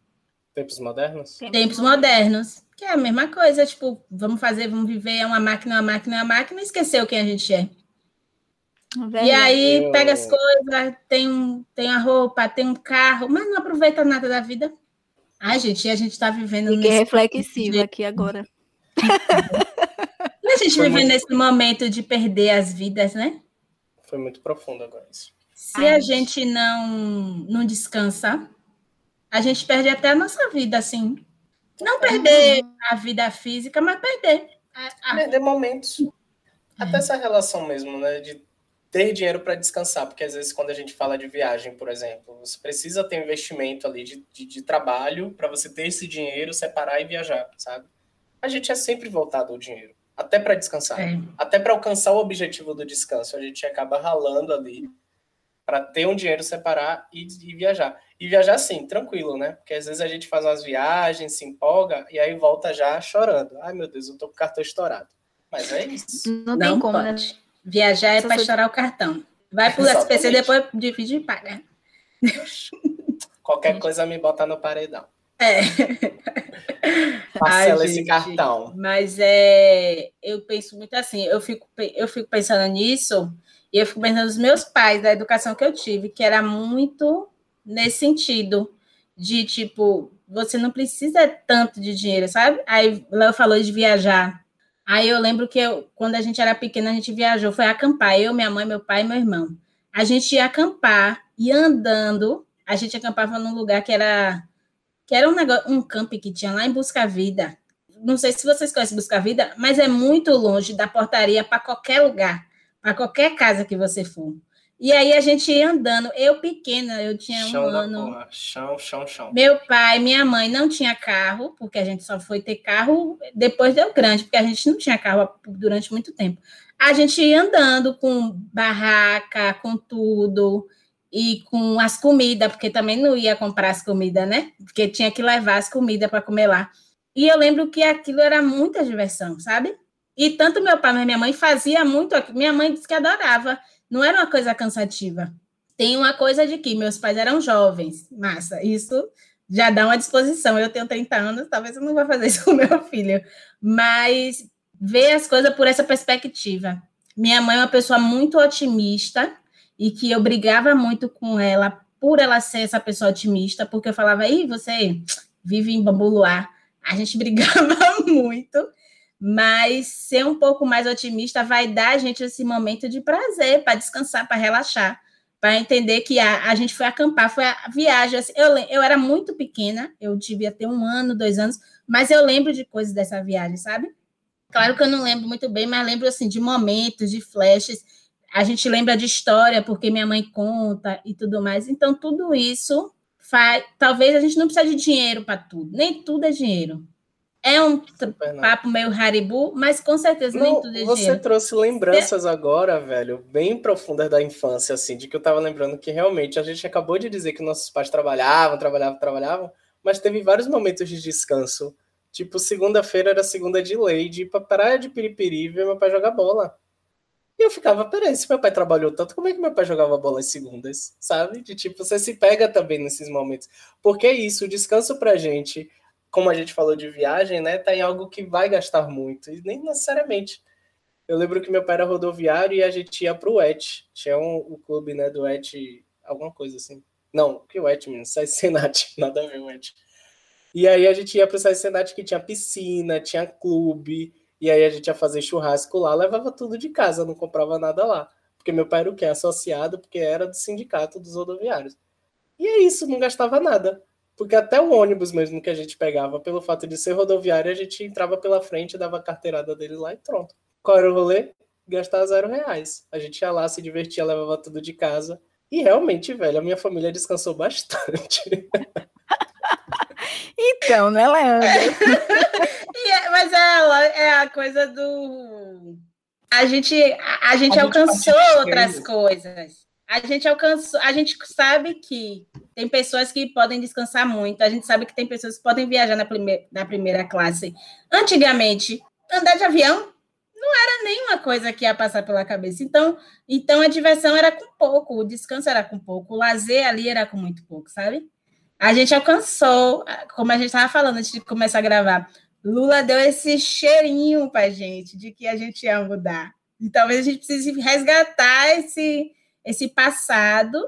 Tempos modernos? Tempos modernos. Que é a mesma coisa, tipo, vamos fazer, vamos viver, é uma máquina, uma máquina, uma máquina, e esquecer quem a gente é. Verdade. E aí pega as coisas, tem, um, tem a roupa, tem um carro, mas não aproveita nada da vida. Ai, gente, a gente está vivendo. Fiquei reflexiva de... aqui agora. a gente Foi vive muito... nesse momento de perder as vidas, né? Foi muito profundo agora isso. Se Ai, a gente não, não descansa, a gente perde até a nossa vida, assim. Não perder uhum. a vida física, mas perder. A, a... Perder momentos. É. Até essa relação mesmo, né? De ter dinheiro para descansar, porque às vezes quando a gente fala de viagem, por exemplo, você precisa ter um investimento ali de, de, de trabalho para você ter esse dinheiro, separar e viajar, sabe? A gente é sempre voltado ao dinheiro, até para descansar, é. até para alcançar o objetivo do descanso, a gente acaba ralando ali para ter um dinheiro, separar e, e, viajar. E viajar sim, tranquilo, né? Porque às vezes a gente faz umas viagens, se empolga e aí volta já chorando. Ai meu Deus, eu tô com o cartão estourado. Mas é isso. Não, Não tem como, né? pode. né? Viajar é para estourar o cartão. Vai para o SPC, depois divide e paga. Qualquer coisa me bota no paredão. É. Parcela esse cartão. Mas é, eu penso muito assim, eu fico, eu fico pensando nisso, e eu fico pensando nos meus pais, da educação que eu tive, que era muito nesse sentido, de tipo, você não precisa tanto de dinheiro, sabe? Aí Léo falou de viajar. Aí eu lembro que eu, quando a gente era pequena, a gente viajou, foi acampar, eu, minha mãe, meu pai e meu irmão. A gente ia acampar e andando, a gente acampava num lugar que era que era um negócio, um camp que tinha lá em Busca Vida. Não sei se vocês conhecem Busca Vida, mas é muito longe da portaria para qualquer lugar, para qualquer casa que você for. E aí a gente ia andando, eu pequena, eu tinha chão um ano. Chão, chão, chão. Meu pai, minha mãe não tinha carro, porque a gente só foi ter carro depois deu grande, porque a gente não tinha carro durante muito tempo. A gente ia andando com barraca, com tudo, e com as comidas, porque também não ia comprar as comidas, né? Porque tinha que levar as comidas para comer lá. E eu lembro que aquilo era muita diversão, sabe? E tanto meu pai mas minha mãe fazia muito. Minha mãe disse que adorava não era uma coisa cansativa. Tem uma coisa de que meus pais eram jovens, massa, isso já dá uma disposição. Eu tenho 30 anos, talvez eu não vá fazer isso com meu filho, mas ver as coisas por essa perspectiva. Minha mãe é uma pessoa muito otimista e que eu brigava muito com ela por ela ser essa pessoa otimista, porque eu falava, aí você vive em bambu luar. A gente brigava muito mas ser um pouco mais otimista vai dar a gente esse momento de prazer, para descansar, para relaxar, para entender que a, a gente foi acampar, foi a viagem. Assim, eu, eu era muito pequena, eu devia ter um ano, dois anos, Mas eu lembro de coisas dessa viagem, sabe? Claro que eu não lembro muito bem, mas lembro assim de momentos, de flashes. A gente lembra de história porque minha mãe conta e tudo mais. Então tudo isso faz, talvez a gente não precise de dinheiro para tudo. Nem tudo é dinheiro. É um papo meio haribu, mas com certeza não, nem tudo é Você trouxe lembranças agora, velho, bem profundas da infância, assim, de que eu tava lembrando que realmente a gente acabou de dizer que nossos pais trabalhavam, trabalhavam, trabalhavam, mas teve vários momentos de descanso. Tipo, segunda-feira era segunda de lei, de ir pra praia de Piripiri ver meu pai jogar bola. E eu ficava, peraí, se meu pai trabalhou tanto, como é que meu pai jogava bola às segundas, sabe? De tipo, você se pega também nesses momentos. Porque é isso, o descanso pra gente como a gente falou de viagem, né, tá em algo que vai gastar muito, e nem necessariamente. Eu lembro que meu pai era rodoviário e a gente ia pro ET, tinha um, o clube, né, do ET, alguma coisa assim. Não, que o ET, menino, sai Senat, nada a ver o ET. E aí a gente ia pro Sai Senat que tinha piscina, tinha clube, e aí a gente ia fazer churrasco lá, levava tudo de casa, não comprava nada lá. Porque meu pai era o quê? Associado, porque era do sindicato dos rodoviários. E é isso, não gastava nada. Porque até o ônibus mesmo que a gente pegava, pelo fato de ser rodoviário, a gente entrava pela frente, dava a carteirada dele lá e pronto. Qual era o rolê? Gastar zero reais. A gente ia lá, se divertia, levava tudo de casa. E realmente, velho, a minha família descansou bastante. então, né, Leandro? é, mas é, é a coisa do. A gente, a, a gente a alcançou gente outras coisas. A gente alcançou, a gente sabe que tem pessoas que podem descansar muito, a gente sabe que tem pessoas que podem viajar na, prime na primeira classe. Antigamente, andar de avião não era nenhuma coisa que ia passar pela cabeça. Então, então a diversão era com pouco, o descanso era com pouco, o lazer ali era com muito pouco, sabe? A gente alcançou, como a gente estava falando antes de começar a gravar, Lula deu esse cheirinho para gente de que a gente ia mudar. E talvez a gente precise resgatar esse, esse passado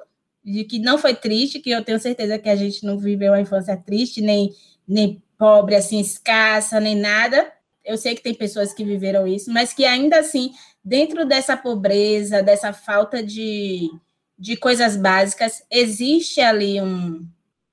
de que não foi triste, que eu tenho certeza que a gente não viveu uma infância triste, nem, nem pobre, assim, escassa, nem nada. Eu sei que tem pessoas que viveram isso, mas que ainda assim, dentro dessa pobreza, dessa falta de, de coisas básicas, existe ali um.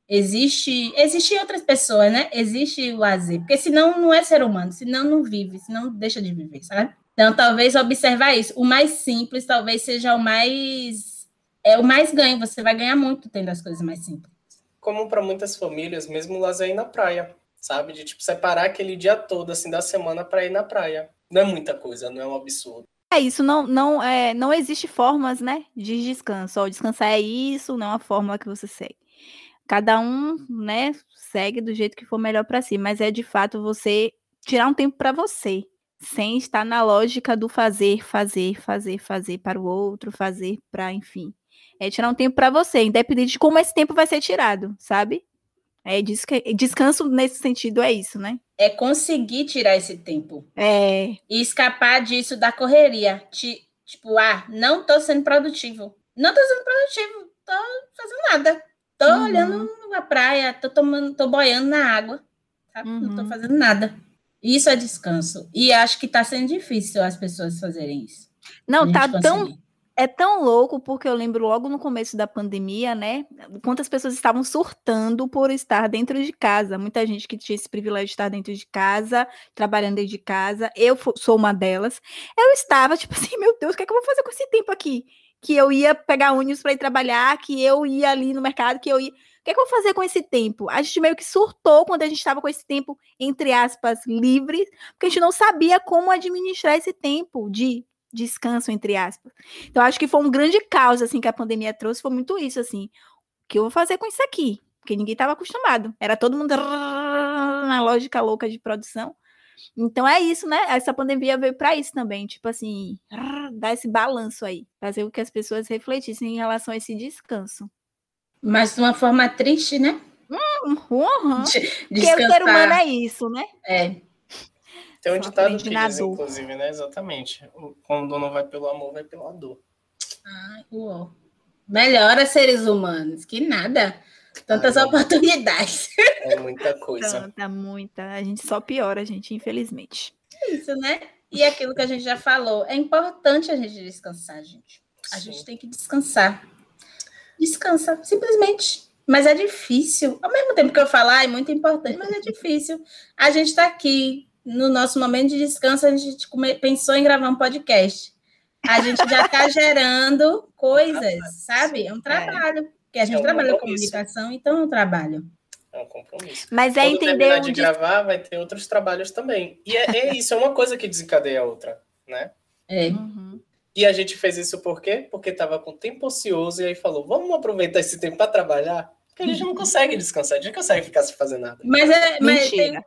Existe, existe outras pessoas, né? Existe o lazer, porque senão não é ser humano, senão não vive, senão deixa de viver, sabe? Então, talvez observar isso. O mais simples talvez seja o mais é o mais ganho, você vai ganhar muito tendo as coisas mais simples. Como para muitas famílias, mesmo o lazer ir na praia, sabe? De tipo separar aquele dia todo assim da semana para ir na praia. Não é muita coisa, não é um absurdo. É isso, não não é, não existe formas, né, de descanso. Ó, descansar é isso, não é uma fórmula que você segue. Cada um, né, segue do jeito que for melhor para si, mas é de fato você tirar um tempo para você, sem estar na lógica do fazer, fazer, fazer, fazer para o outro, fazer para, enfim, é tirar um tempo para você, independente de como esse tempo vai ser tirado, sabe? É descanso nesse sentido é isso, né? É conseguir tirar esse tempo. É. E escapar disso da correria. Tipo, ah, não tô sendo produtivo. Não tô sendo produtivo, tô fazendo nada. Tô uhum. olhando a praia, tô tomando, tô boiando na água. Tá? Uhum. Não tô uhum. fazendo nada. Isso é descanso. E acho que tá sendo difícil as pessoas fazerem isso. Não, tá tão é tão louco porque eu lembro logo no começo da pandemia, né? Quantas pessoas estavam surtando por estar dentro de casa. Muita gente que tinha esse privilégio de estar dentro de casa, trabalhando dentro de casa. Eu sou uma delas. Eu estava tipo assim, meu Deus, o que, é que eu vou fazer com esse tempo aqui? Que eu ia pegar ônibus para ir trabalhar, que eu ia ali no mercado, que eu ia. O que, é que eu vou fazer com esse tempo? A gente meio que surtou quando a gente estava com esse tempo, entre aspas, livre, porque a gente não sabia como administrar esse tempo de descanso, entre aspas. Então, acho que foi um grande caos, assim, que a pandemia trouxe, foi muito isso, assim. O que eu vou fazer com isso aqui? Porque ninguém estava acostumado. Era todo mundo na lógica louca de produção. Então é isso, né? Essa pandemia veio para isso também, tipo assim, dar esse balanço aí, fazer com que as pessoas refletissem em relação a esse descanso. Mas de uma forma triste, né? Hum, uhum. Porque o ser humano é isso, né? É. Tem um ditado que diz, inclusive, né? Exatamente. Quando não vai pelo amor, vai pela dor. Ai, uou. Melhora seres humanos, que nada. Tantas Ai, oportunidades. É muita coisa. Tanta, muita. A gente só piora, gente, infelizmente. É isso, né? E aquilo que a gente já falou, é importante a gente descansar, gente. A Sim. gente tem que descansar. Descansa, simplesmente. Mas é difícil. Ao mesmo tempo que eu falar, é muito importante, mas é difícil. A gente está aqui no nosso momento de descanso, a gente pensou em gravar um podcast. A gente já está gerando coisas, sabe? É um trabalho. Porque a gente é um trabalha com comunicação, então é um trabalho. É um compromisso. Mas é Quando entender. terminar de gravar, vai ter outros trabalhos também. E é, é isso, é uma coisa que desencadeia a outra, né? É. Uhum. E a gente fez isso por quê? Porque estava com tempo ocioso e aí falou: vamos aproveitar esse tempo para trabalhar? Porque a gente não consegue descansar, a gente não consegue ficar sem fazer nada. Mas é. Mas Mentira.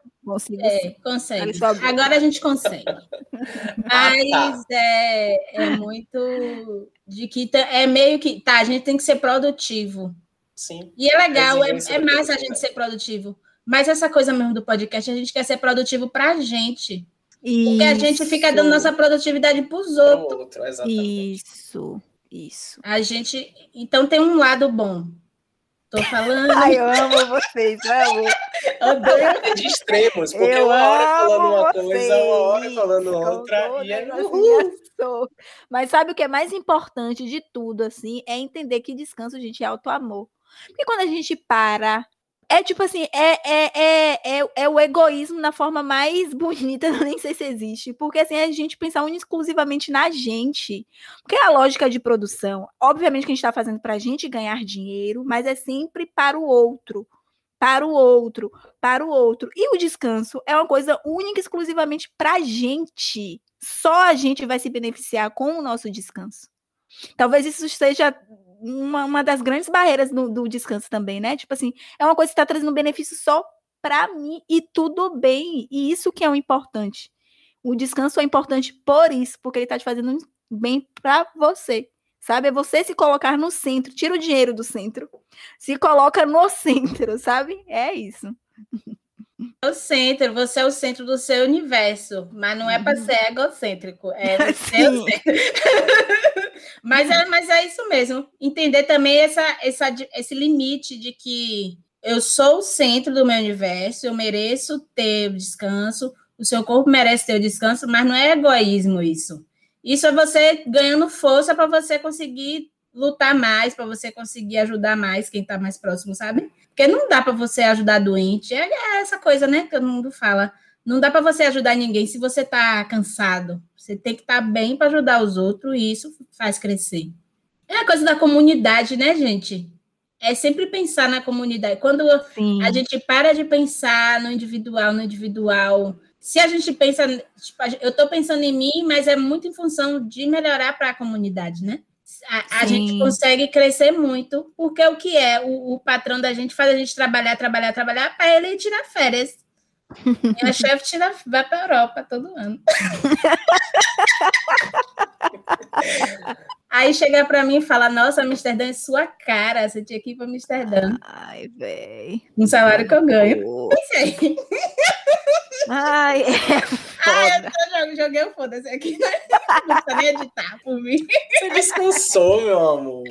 Tem... É, consegue. Agora a gente consegue. mas ah, tá. é, é muito. De que é meio que. Tá, a gente tem que ser produtivo. Sim. E é legal, é, é massa a gente ser produtivo. Mas essa coisa mesmo do podcast, a gente quer ser produtivo para a gente. Isso. Porque a gente fica dando nossa produtividade para os outros. Outro, isso, isso. A gente. Então tem um lado bom. Tô falando. Ai, eu amo vocês, amo. É de extremos, porque eu uma hora falando uma vocês. coisa, uma hora falando outra. E é... Mas sabe o que é mais importante de tudo, assim, é entender que descanso, gente, é auto-amor. Porque quando a gente para é tipo assim, é, é, é, é, é o egoísmo na forma mais bonita, nem sei se existe. Porque assim, a gente pensar exclusivamente na gente. Porque é a lógica de produção, obviamente que a gente está fazendo para a gente ganhar dinheiro, mas é sempre para o outro. Para o outro, para o outro. E o descanso é uma coisa única exclusivamente para a gente. Só a gente vai se beneficiar com o nosso descanso. Talvez isso seja uma, uma das grandes barreiras do, descanso também, né? Tipo assim, é uma coisa que está trazendo benefício só para mim e tudo bem. E isso que é o importante. O descanso é importante por isso, porque ele está te fazendo bem para você. Sabe? É você se colocar no centro, tira o dinheiro do centro, se coloca no centro, sabe? É isso. É o centro, você é o centro do seu universo, mas não é para uhum. ser egocêntrico, é ser o centro. mas, é, mas é isso mesmo, entender também essa, essa, esse limite de que eu sou o centro do meu universo, eu mereço ter o descanso, o seu corpo merece ter o descanso, mas não é egoísmo isso. Isso é você ganhando força para você conseguir lutar mais, para você conseguir ajudar mais quem está mais próximo, sabe? Porque não dá para você ajudar doente. É, é, essa coisa, né, que todo mundo fala. Não dá para você ajudar ninguém se você está cansado. Você tem que estar tá bem para ajudar os outros e isso faz crescer. É a coisa da comunidade, né, gente? É sempre pensar na comunidade. Quando Sim. a gente para de pensar no individual, no individual, se a gente pensa, tipo, eu estou pensando em mim, mas é muito em função de melhorar para a comunidade, né? A, a gente consegue crescer muito, porque o que é? O, o, patrão da gente faz a gente trabalhar, trabalhar, trabalhar, para ele tirar férias. Minha chefe tira, vai para a Europa todo ano. Aí chega para mim e fala: Nossa, Amsterdã é sua cara, você tinha que ir para Amsterdã. Ai, velho. Um salário que eu ganho. Pensei. Ai, é foda. Ah, eu joguei o foda-se aqui. Né? Não precisa nem editar por mim. Você descansou, meu amor.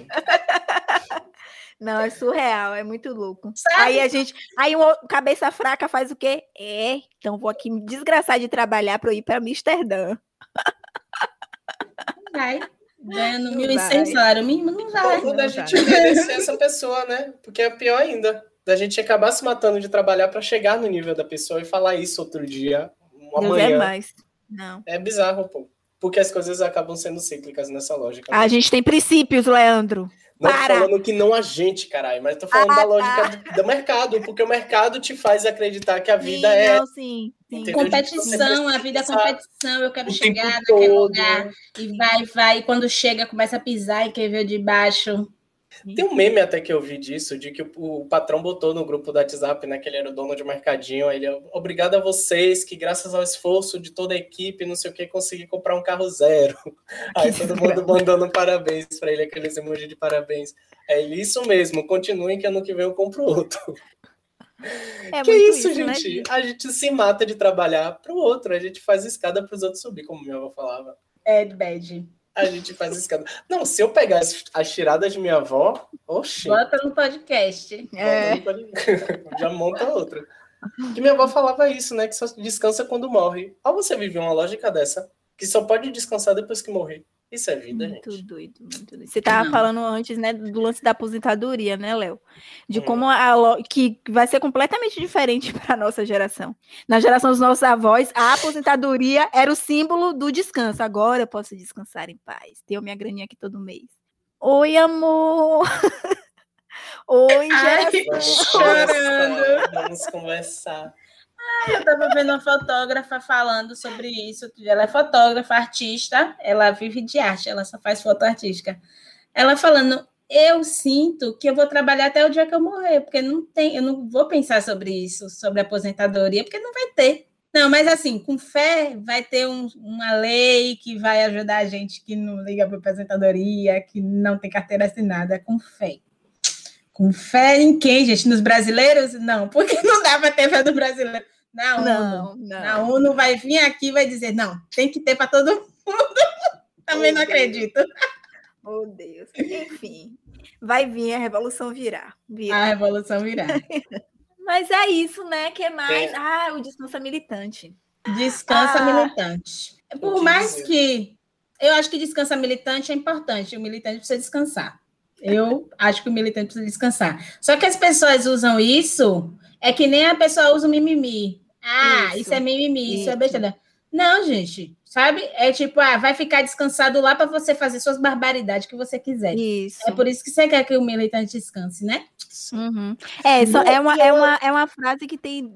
Não, é surreal, é muito louco. Sabe? Aí a gente, aí o cabeça fraca faz o quê? É, então vou aqui me desgraçar de trabalhar para eu ir para Amsterdã. Vai. Ganhando 1.100 salário mínimo, não vai. Quando a gente merecer essa pessoa, né? Porque é pior ainda da gente acabar se matando de trabalhar para chegar no nível da pessoa e falar isso outro dia, amanhã. Não é mais. Não. É bizarro, pô. Porque as coisas acabam sendo cíclicas nessa lógica. A gente tem princípios, Leandro. Não Para. tô falando que não a gente, caralho, mas tô falando ah, da lógica tá. do, do, mercado, porque o mercado te faz acreditar que a vida sim, é. Não, sim, sim. Competição, a vida é competição, eu quero chegar naquele todo. lugar. E vai, vai, e quando chega, começa a pisar e quer ver de baixo. Tem um meme até que eu vi disso, de que o, o, patrão botou no grupo do WhatsApp, né, que ele era o dono de mercadinho, ele, obrigado a vocês, que graças ao esforço de toda a equipe, não sei o que, consegui comprar um carro zero. Aí todo mundo mandando parabéns para ele, aqueles emojis de parabéns. É isso mesmo, continuem que ano que vem eu compro outro. É que isso, isso, né, gente? Né? A gente se mata de trabalhar para o outro, a gente faz escada para os outros subir, como minha avó falava. É bad. A gente faz escândalo. Não, se eu pegar as, as tiradas de minha avó, oxi. Bota no podcast. É. Já monta outra. Que minha avó falava isso, né? Que só descansa quando morre. Ao você viver uma lógica dessa, que só pode descansar depois que morrer. Isso é vida, Muito gente. doido, muito doido. Você estava Não. falando antes, né, do lance da aposentadoria, né, Léo? De Hum. como a que vai ser completamente diferente para a nossa geração. Na geração dos nossos avós, a aposentadoria era o símbolo do descanso. Agora eu posso descansar em paz. Tenho minha graninha aqui todo mês. Oi, amor. Oi, Ai, geração. Chorando. vamos conversar. Eu estava vendo uma fotógrafa falando sobre isso. Ela é fotógrafa, artista, ela vive de arte, ela só faz foto artística. Ela falando, eu sinto que eu vou trabalhar até o dia que eu morrer, porque não tem, eu não vou pensar sobre isso, sobre aposentadoria, porque não vai ter. Não, mas assim, com fé vai ter um- uma lei que vai ajudar a gente que não liga para aposentadoria, que não tem carteira assinada, com fé. Com fé em quem, gente? Nos brasileiros? Não, porque não dá para ter fé do brasileiro. Na ONU. Não, não. A ONU vai vir aqui e vai dizer, não, tem que ter para todo mundo. Também não Meu Deus. acredito. Oh, Deus. Enfim, vai vir, a revolução virá. virá. A revolução virá. Mas é isso, né? que mais? Tem- Ah, o descanso é militante. Descansa Ah. militante. Por mais dizer. que eu acho que descansa militante é importante, o militante precisa descansar. Eu acho que o militante precisa descansar. Só que as pessoas usam isso, é que nem a pessoa usa o mimimi. Ah, isso, Isso. é mimimi, isso, é Isso. besteira. Não, gente, sabe? É tipo, ah, vai ficar descansado lá para você fazer suas barbaridades que você quiser. Isso. É por isso que você quer que o militante descanse, né? Uhum. É, só, é, uma, é, uma, é uma frase que tem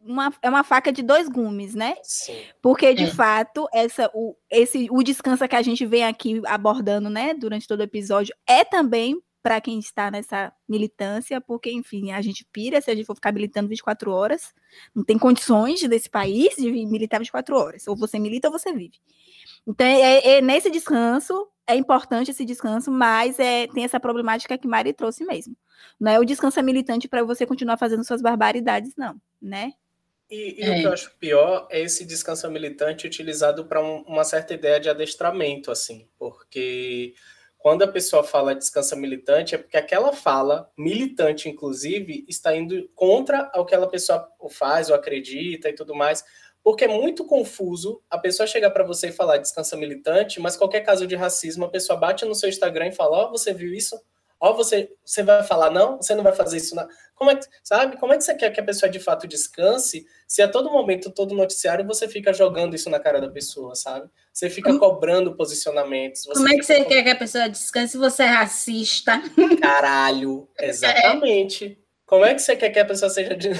uma, é uma faca de dois gumes, né? Sim. Porque, de É. fato, essa, o, esse, o descanso que a gente vem aqui abordando, né, durante todo o episódio, é também para quem está nessa militância, porque, enfim, a gente pira se a gente for ficar militando 24 horas. Não tem condições desse país de militar 24 horas. Ou você milita ou você vive. Então, é, é nesse descanso, é importante esse descanso, mas é, tem essa problemática que Mari trouxe mesmo. Não é o descanso é militante para você continuar fazendo suas barbaridades, não, né? E, e É. o que eu acho pior é esse descanso militante utilizado para uma certa ideia de adestramento, assim, porque quando a pessoa fala descansa militante, é porque aquela fala, militante inclusive, está indo contra o que aquela pessoa faz ou acredita e tudo mais, porque é muito confuso a pessoa chegar para você e falar descansa militante, mas qualquer caso de racismo, a pessoa bate no seu Instagram e fala: Ó, você viu isso? Ó, você, você vai falar não? Você não vai fazer isso? Não. Como é que, sabe? Como é que você quer que a pessoa de fato descanse se a todo momento, todo noticiário, você fica jogando isso na cara da pessoa, sabe? Você fica Como- cobrando posicionamentos. Como é que você quer que a pessoa descanse se você é racista? Caralho, exatamente. Como é que você quer que a pessoa seja de.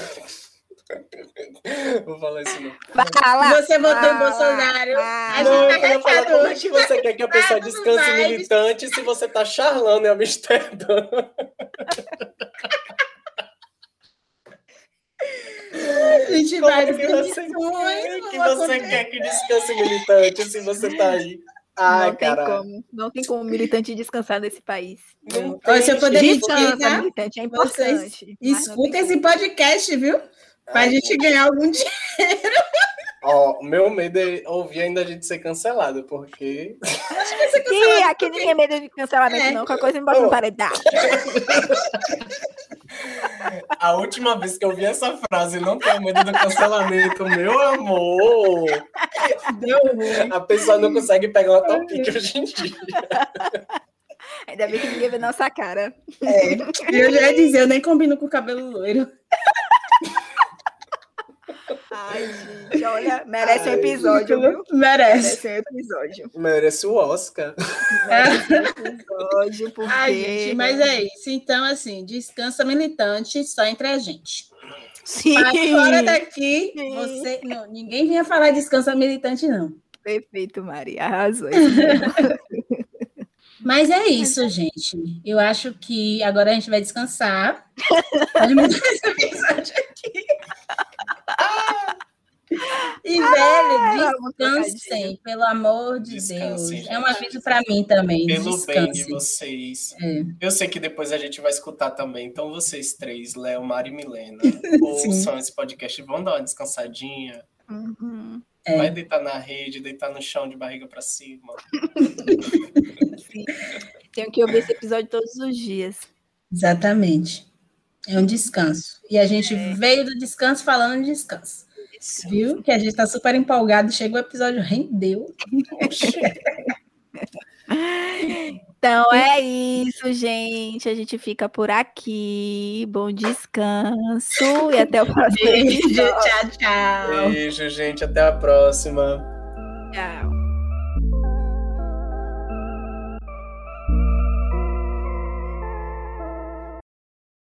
Vou falar isso não. Fala! Você votou em fala, Bolsonaro. fala. A Não, gente tá eu falar, como é que você quer que a pessoa descanse vibes. militante se você tá charlando em Amsterdã? A gente Como vai é que você, demissões, que você quer que descanse militante se você tá aí? Ai, não tem como. Não tem como militante descansar nesse país. Não Olha, se eu mentir, Descansa, militante, é importante. não Escuta esse podcast, viu? Pra gente ganhar algum dinheiro. Ó, o meu medo é ouvir ainda a gente ser cancelado, porque. como. Ih, aqui ninguém tem medo de cancelamento, É. não. Qualquer coisa me bota no Ô. paredão. A última vez que eu vi essa frase, não tenho medo do cancelamento, meu amor. Deu ruim. A pessoa não consegue pegar uma topic hoje em dia. Ainda bem que ninguém vê nossa cara. É. Eu já ia dizer, eu nem combino com o cabelo loiro. Ai, gente, olha, merece um Ai, episódio, viu? Merece. Merece um episódio. Merece o Oscar. Merece um episódio, porque... Ai, gente, mas é isso. Então, assim, descansa militante só entre a gente. Sim, Mas fora daqui, Sim. você. Não, ninguém vinha falar descansa militante, não. perfeito, Maria, arrasou. Mas é isso, gente. Eu acho que agora a gente vai descansar. Pode mudar esse episódio aqui. E, velho, vamos descansem, pelo amor de Descansem, Deus. gente. É um aviso para mim também. Pelo bem de vocês. É. Eu sei que depois a gente vai escutar também. Então, vocês três, Léo, Mari e Milena, ouçam esse podcast, vão dar uma descansadinha. Uhum. É. Vai deitar na rede, deitar no chão de barriga pra cima. Tenho que ouvir esse episódio todos os dias. Exatamente. É um descanso. E a gente veio do descanso falando de descanso. Viu? Que a gente tá super empolgado. Chegou o episódio, rendeu. Então é isso, gente. A gente fica por aqui. Bom descanso e até o próximo Beijo, tchau, tchau. Beijo, gente. Até a próxima. Tchau.